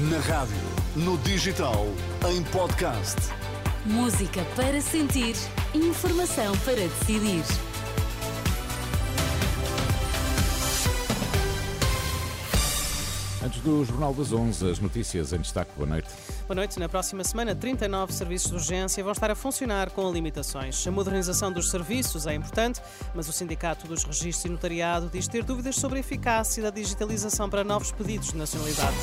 Na rádio, no digital, em podcast. Música para sentir, informação para decidir. Antes do Jornal das 11, as notícias em destaque. Boa noite. Boa noite. Na próxima semana, 39 serviços de urgência vão estar a funcionar com limitações. A modernização dos serviços é importante, mas o Sindicato dos Registros e Notariado diz ter dúvidas sobre a eficácia da digitalização para novos pedidos de nacionalidade.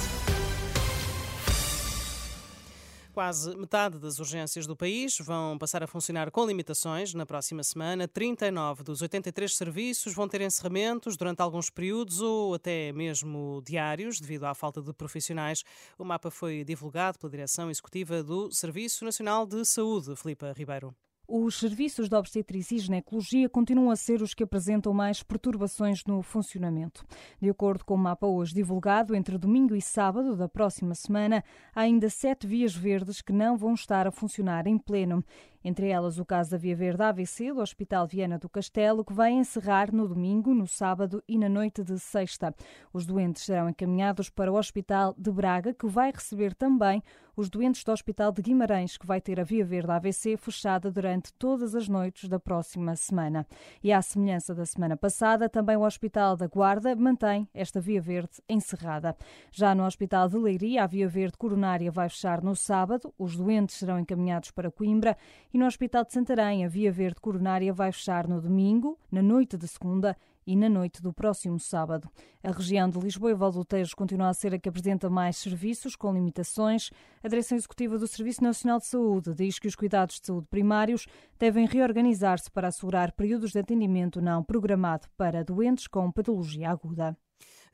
Quase metade das urgências do país vão passar a funcionar com limitações na próxima semana. 39 dos 83 serviços vão ter encerramentos durante alguns períodos ou até mesmo diários, devido à falta de profissionais. O mapa foi divulgado pela Direção Executiva do Serviço Nacional de Saúde, Filipa Ribeiro. Os serviços de obstetrícia e ginecologia continuam a ser os que apresentam mais perturbações no funcionamento. De acordo com o mapa hoje divulgado, entre domingo e sábado da próxima semana, há ainda sete vias verdes que não vão estar a funcionar em pleno. Entre elas, o caso da Via Verde AVC do Hospital Viana do Castelo, que vai encerrar no domingo, no sábado e na noite de sexta. Os doentes serão encaminhados para o Hospital de Braga, que vai receber também os doentes do Hospital de Guimarães, que vai ter a Via Verde AVC fechada durante todas as noites da próxima semana. E à semelhança da semana passada, também o Hospital da Guarda mantém esta Via Verde encerrada. Já no Hospital de Leiria, a Via Verde Coronária vai fechar no sábado, os doentes serão encaminhados para Coimbra e no Hospital de Santarém, a Via Verde Coronária vai fechar no domingo, na noite de segunda e na noite do próximo sábado. A região de Lisboa e Valdotejo continua a ser a que apresenta mais serviços com limitações. A Direção Executiva do Serviço Nacional de Saúde diz que os cuidados de saúde primários devem reorganizar-se para assegurar períodos de atendimento não programado para doentes com patologia aguda.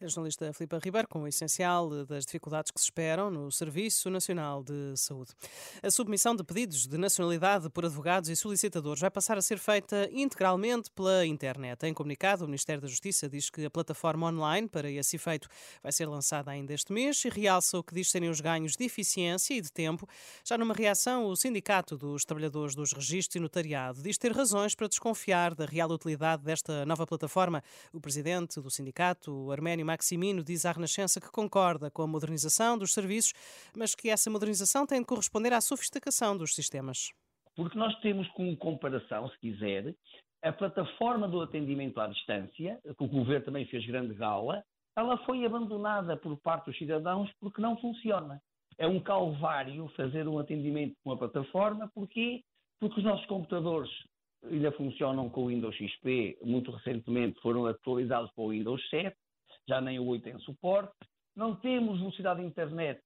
A jornalista Filipa Ribeiro com o essencial das dificuldades que se esperam no Serviço Nacional de Saúde. A submissão de pedidos de nacionalidade por advogados e solicitadores vai passar a ser feita integralmente pela internet. Em comunicado, o Ministério da Justiça diz que a plataforma online para esse efeito vai ser lançada ainda este mês e realça o que diz serem os ganhos de eficiência e de tempo. Já numa reação, o Sindicato dos Trabalhadores dos Registros e Notariado diz ter razões para desconfiar da real utilidade desta nova plataforma. O presidente do sindicato, o Arménio Maximino diz à Renascença que concorda com a modernização dos serviços, mas que essa modernização tem de corresponder à sofisticação dos sistemas. Porque nós temos como comparação, se quiser, a plataforma do atendimento à distância, que o governo também fez grande gala, ela foi abandonada por parte dos cidadãos porque não funciona. É um calvário fazer um atendimento com a plataforma, porquê? Porque os nossos computadores ainda funcionam com o Windows XP, muito recentemente foram atualizados para o Windows 7, já nem o 8 tem suporte. Não temos velocidade de internet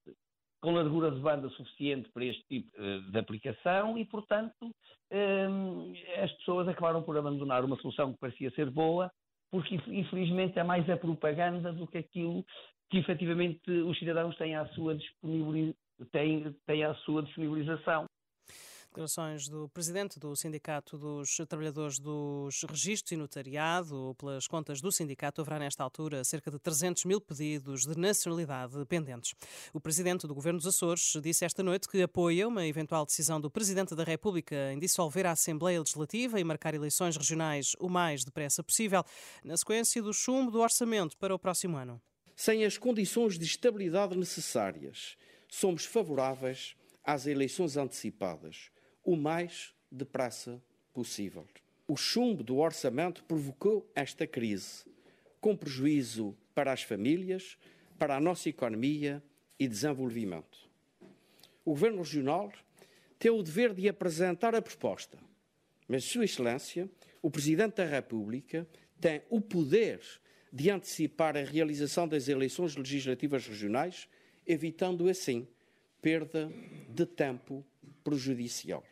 com largura de banda suficiente para este tipo uh, de aplicação e, portanto, um, as pessoas acabaram por abandonar uma solução que parecia ser boa, porque infelizmente é mais a propaganda do que aquilo que efetivamente os cidadãos têm à sua, disponibilização. Têm à sua disponibilização. Declarações do presidente do Sindicato dos Trabalhadores dos Registros e Notariado. Pelas contas do sindicato, haverá nesta altura cerca de 300 mil pedidos de nacionalidade pendentes. O presidente do Governo dos Açores disse esta noite que apoia uma eventual decisão do presidente da República em dissolver a Assembleia Legislativa e marcar eleições regionais o mais depressa possível, na sequência do chumbo do orçamento para o próximo ano. Sem as condições de estabilidade necessárias, somos favoráveis às eleições antecipadas o mais depressa possível. O chumbo do orçamento provocou esta crise, com prejuízo para as famílias, para a nossa economia e desenvolvimento. O Governo Regional tem o dever de apresentar a proposta, mas Sua Excelência, o Presidente da República, tem o poder de antecipar a realização das eleições legislativas regionais, evitando assim perda de tempo prejudicial.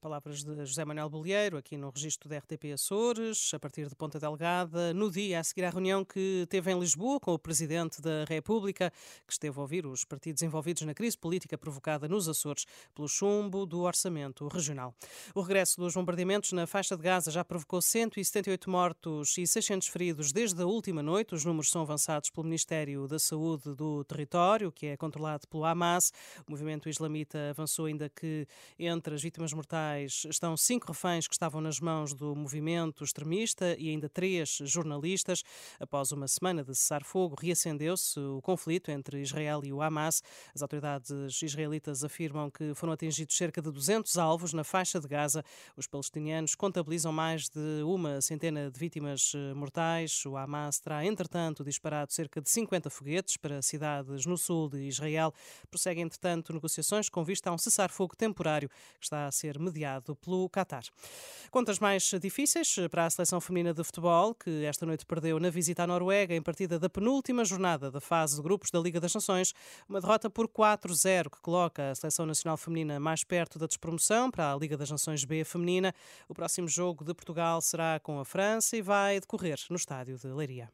Palavras de José Manuel Bolieiro, aqui no registro da RTP Açores, a partir de Ponta Delgada, no dia a seguir à reunião que teve em Lisboa com o Presidente da República, que esteve a ouvir os partidos envolvidos na crise política provocada nos Açores pelo chumbo do orçamento regional. O regresso dos bombardeamentos na faixa de Gaza já provocou 178 mortos e 600 feridos desde a última noite. Os números são avançados pelo Ministério da Saúde do território, que é controlado pelo Hamas. O movimento islamita avançou ainda que entre as vítimas mortais estão cinco reféns que estavam nas mãos do movimento extremista e ainda três jornalistas. Após uma semana de cessar-fogo, reacendeu-se o conflito entre Israel e o Hamas. As autoridades israelitas afirmam que foram atingidos cerca de 200 alvos na faixa de Gaza. Os palestinianos contabilizam mais de uma centena de vítimas eh, mortais. O Hamas terá, entretanto, disparado cerca de 50 foguetes para cidades no sul de Israel. Prosseguem, entretanto, negociações com vista a um cessar-fogo temporário que está a ser mediado pelo Qatar. Contas mais difíceis para a seleção feminina de futebol, que esta noite perdeu na visita à Noruega em partida da penúltima jornada da fase de grupos da Liga das Nações. Uma derrota por 4-0 que coloca a seleção nacional feminina mais perto da despromoção para a Liga das Nações B feminina. O próximo jogo de Portugal será com a França e vai decorrer no estádio de Leiria.